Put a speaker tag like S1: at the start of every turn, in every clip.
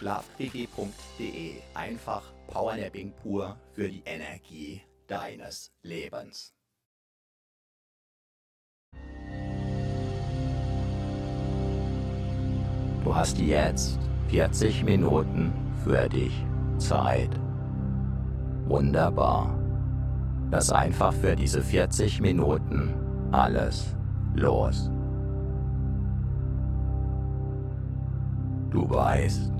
S1: Schlafquickie.de. Einfach Powernapping pur für die Energie deines Lebens. Du hast jetzt 40 Minuten für dich Zeit. Wunderbar. Lass einfach für diese 40 Minuten alles los. Du weißt,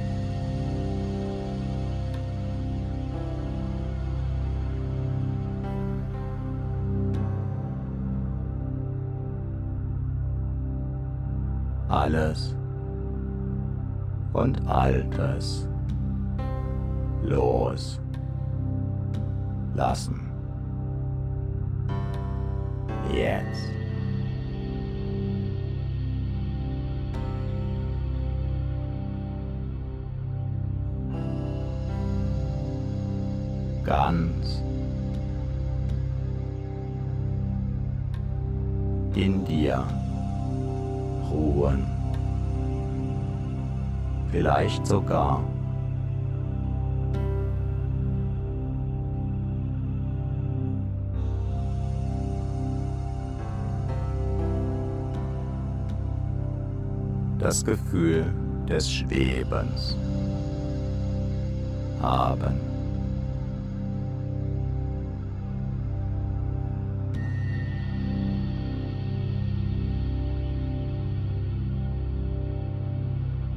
S1: Alles und Altes los lassen. Jetzt. Ganz in dir ruhen vielleicht sogar das Gefühl des Schwebens haben.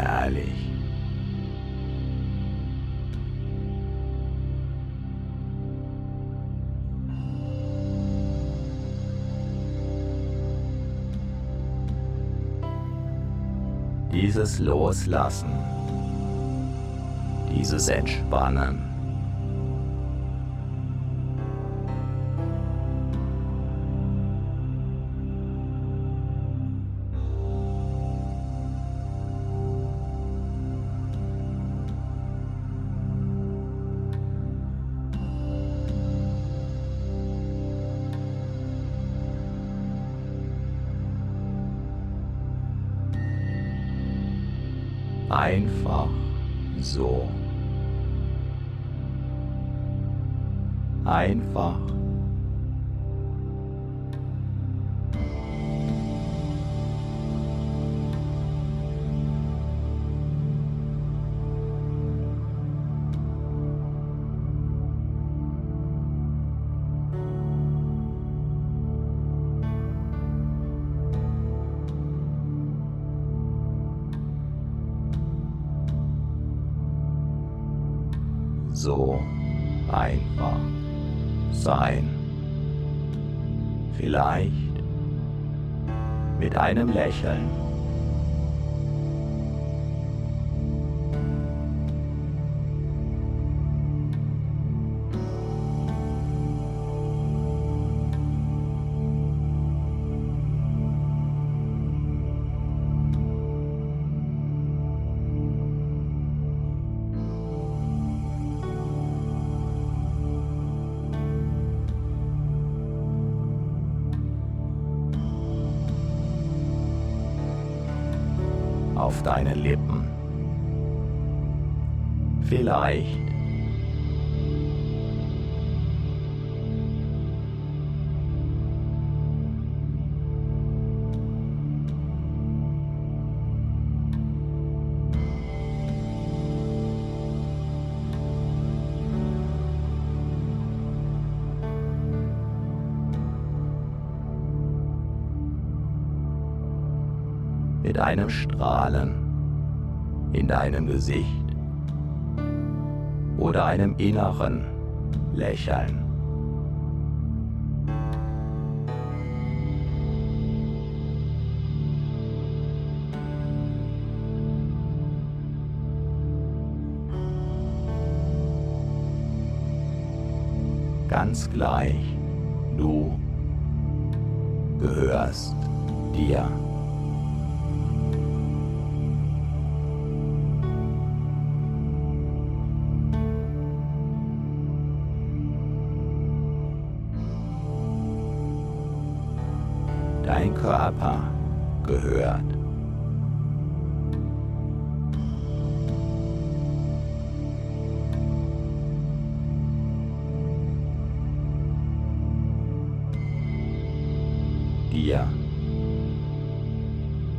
S1: herrlich. Dieses Loslassen, dieses Entspannen. Einfach einem Lächeln. Auf deinen Lippen. Vielleicht Gesicht oder einem inneren Lächeln. Ganz gleich, du gehörst dir. Dein Körper gehört. dir.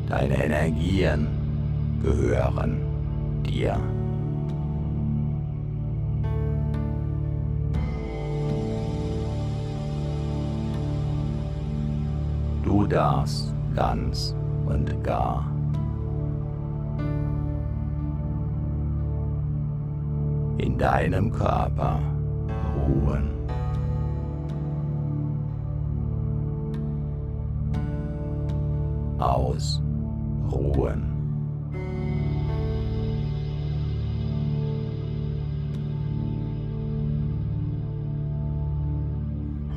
S1: Deine Energien gehören dir. Darfst ganz und gar in deinem Körper ruhen. Ausruhen.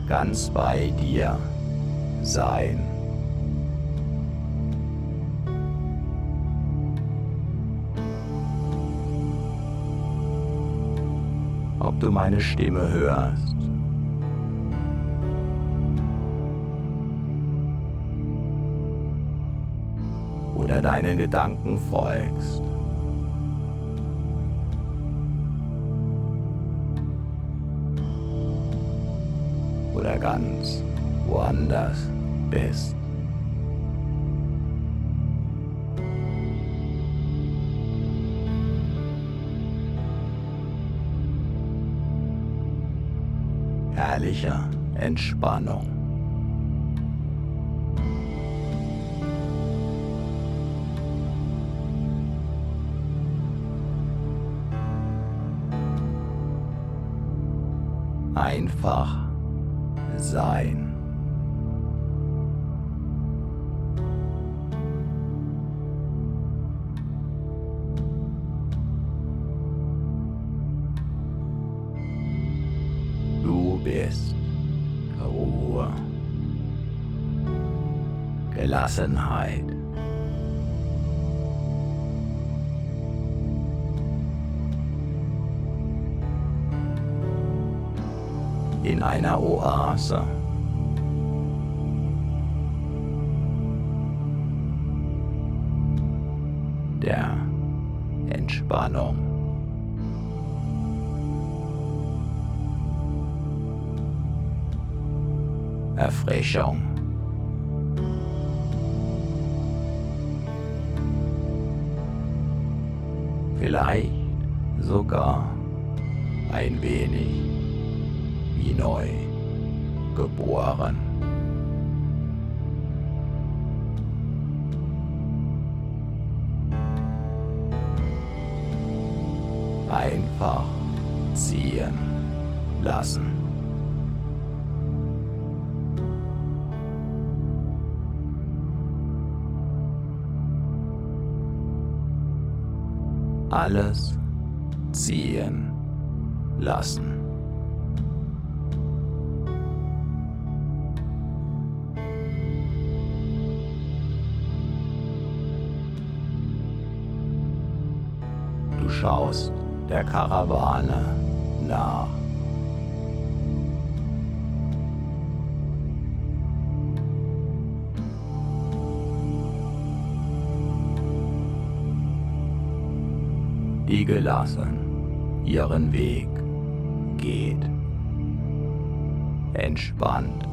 S1: Ganz bei dir sein. Du meine Stimme hörst. Oder deinen Gedanken folgst. Oder ganz woanders bist. Herrlicher Entspannung. Einfach sein. Gelassenheit. In einer Oase. Der Entspannung. Erfrischung. Vielleicht sogar ein wenig wie neu geboren. Einfach ziehen lassen. Alles ziehen lassen. Du schaust der Karawane nach. Die gelassen ihren Weg geht. Entspannt.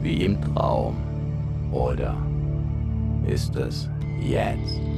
S1: Wie im Traum. Oder ist es jetzt?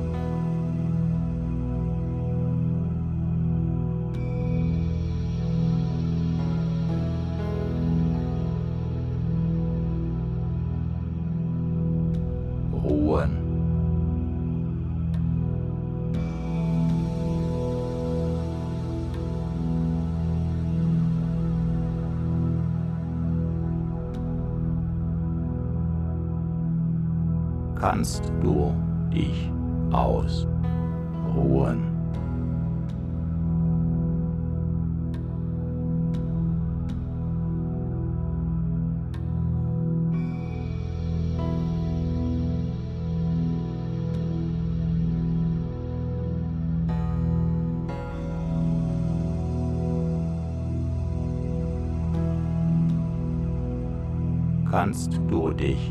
S1: kannst du dich ausruhen. kannst du dich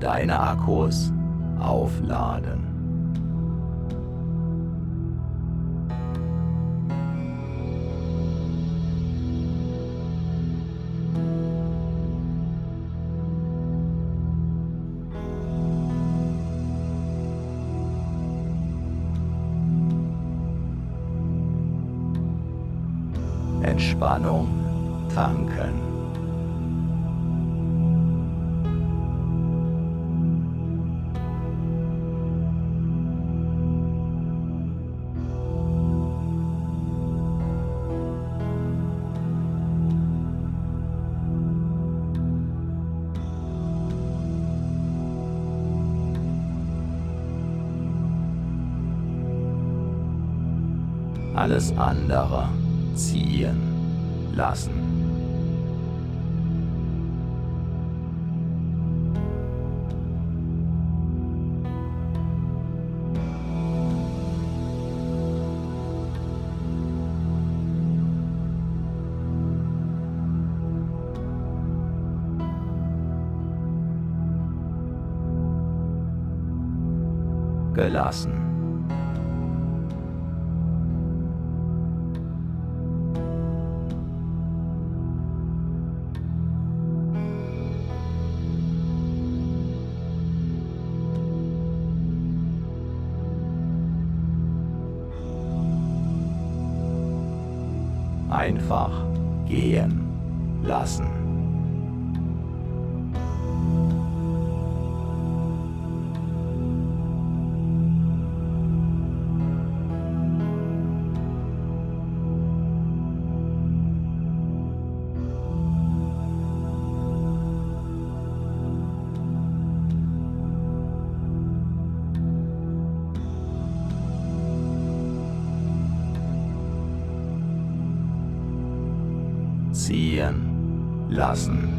S1: Deine Akkus aufladen. Entspannung Alles andere ziehen lassen. Lassen.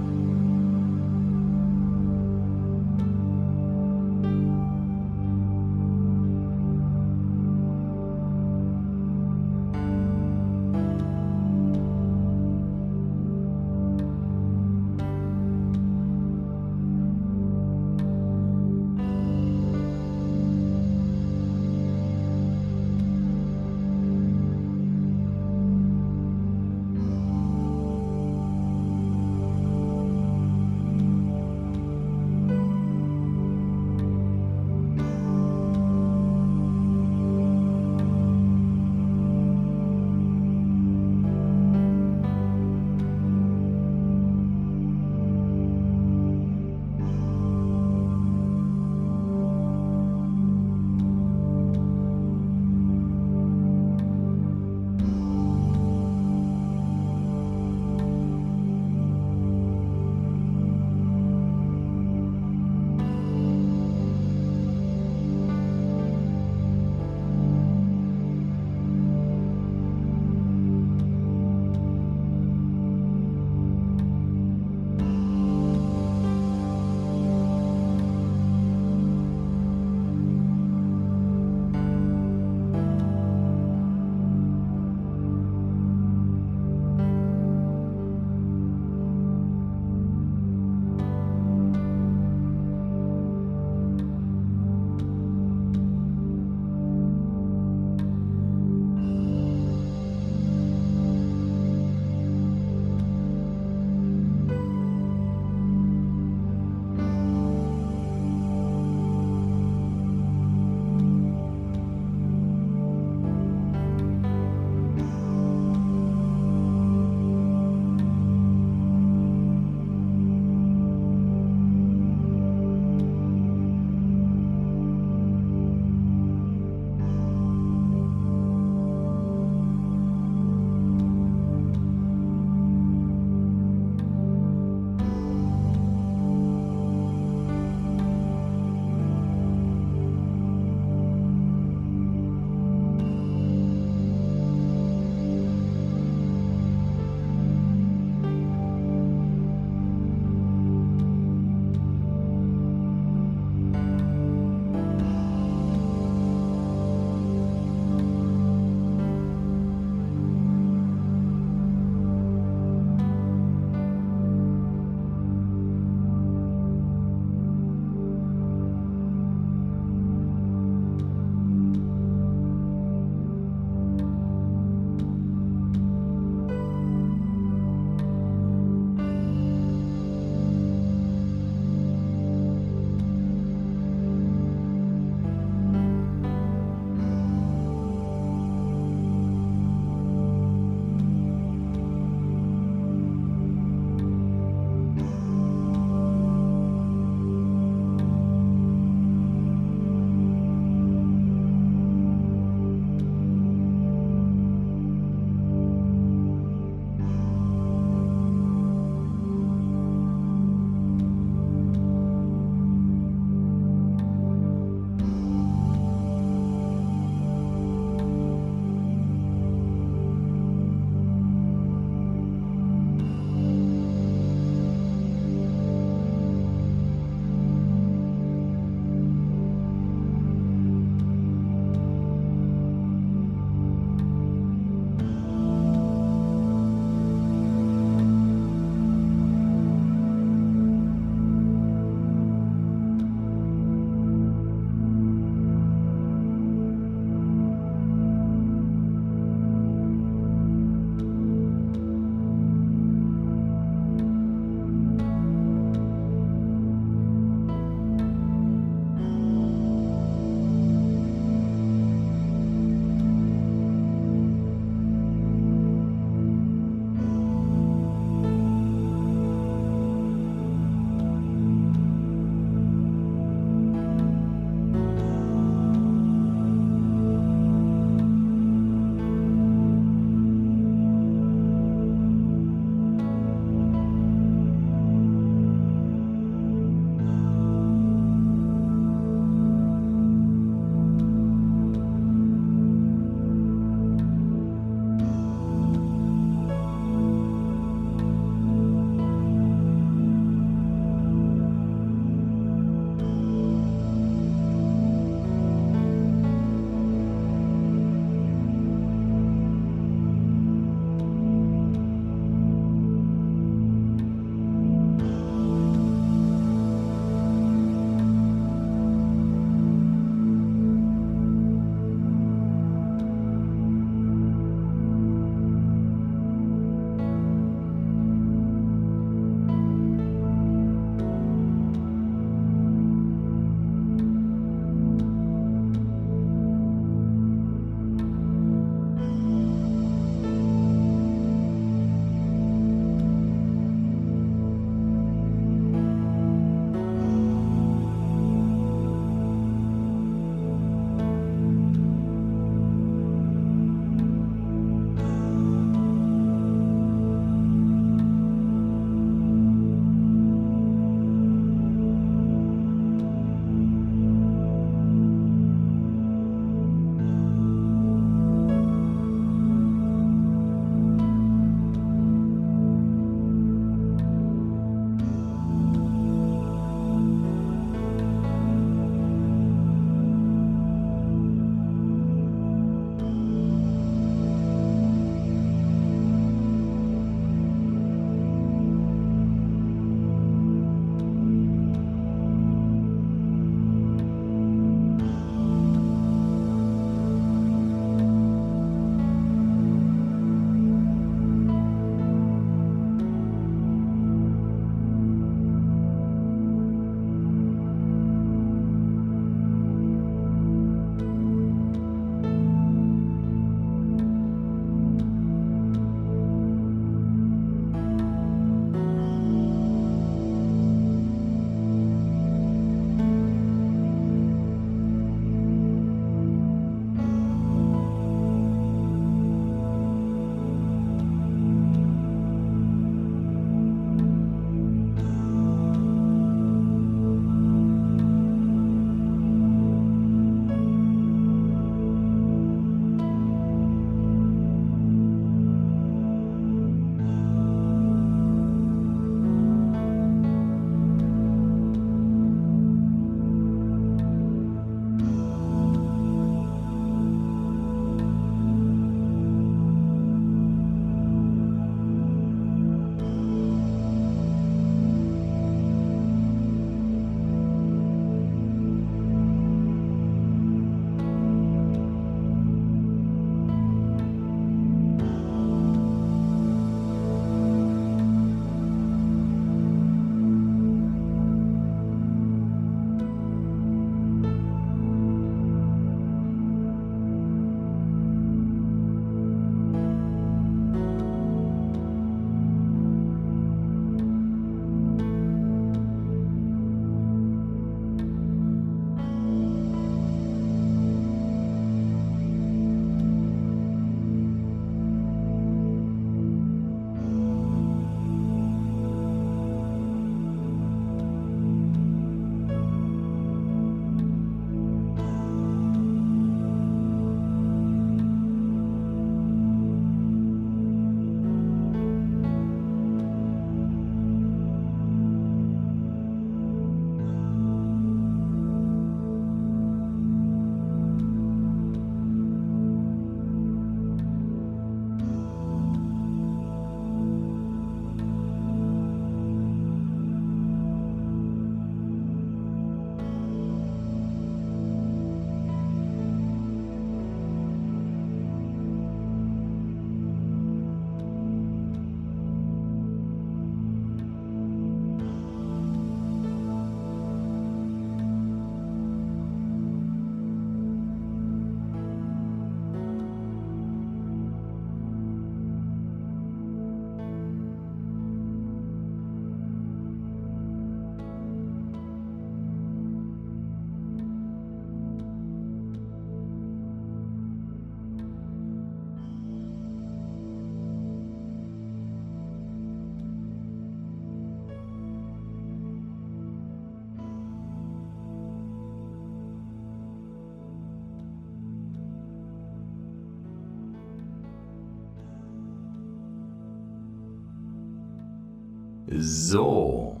S1: So.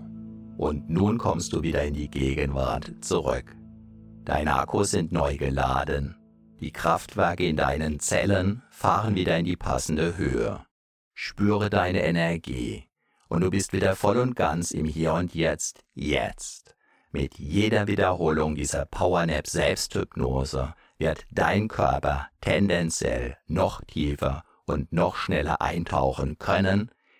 S1: Und nun kommst du wieder in die Gegenwart zurück. Deine Akkus sind neu geladen. Die Kraftwerke in deinen Zellen fahren wieder in die passende Höhe. Spüre deine Energie und du bist wieder voll und ganz im Hier und Jetzt, jetzt. Mit jeder Wiederholung dieser Powernap Selbsthypnose wird dein Körper tendenziell noch tiefer und noch schneller eintauchen können